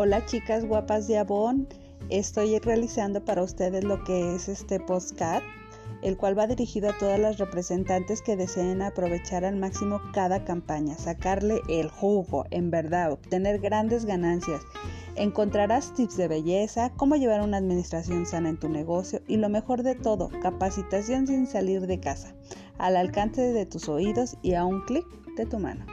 Hola chicas guapas de Avon, estoy realizando para ustedes lo que es este postcard, el cual va dirigido a todas las representantes que deseen aprovechar al máximo cada campaña, sacarle el jugo, en verdad, obtener grandes ganancias. Encontrarás tips de belleza, cómo llevar una administración sana en tu negocio y lo mejor de todo, capacitación sin salir de casa, al alcance de tus oídos y a un clic de tu mano.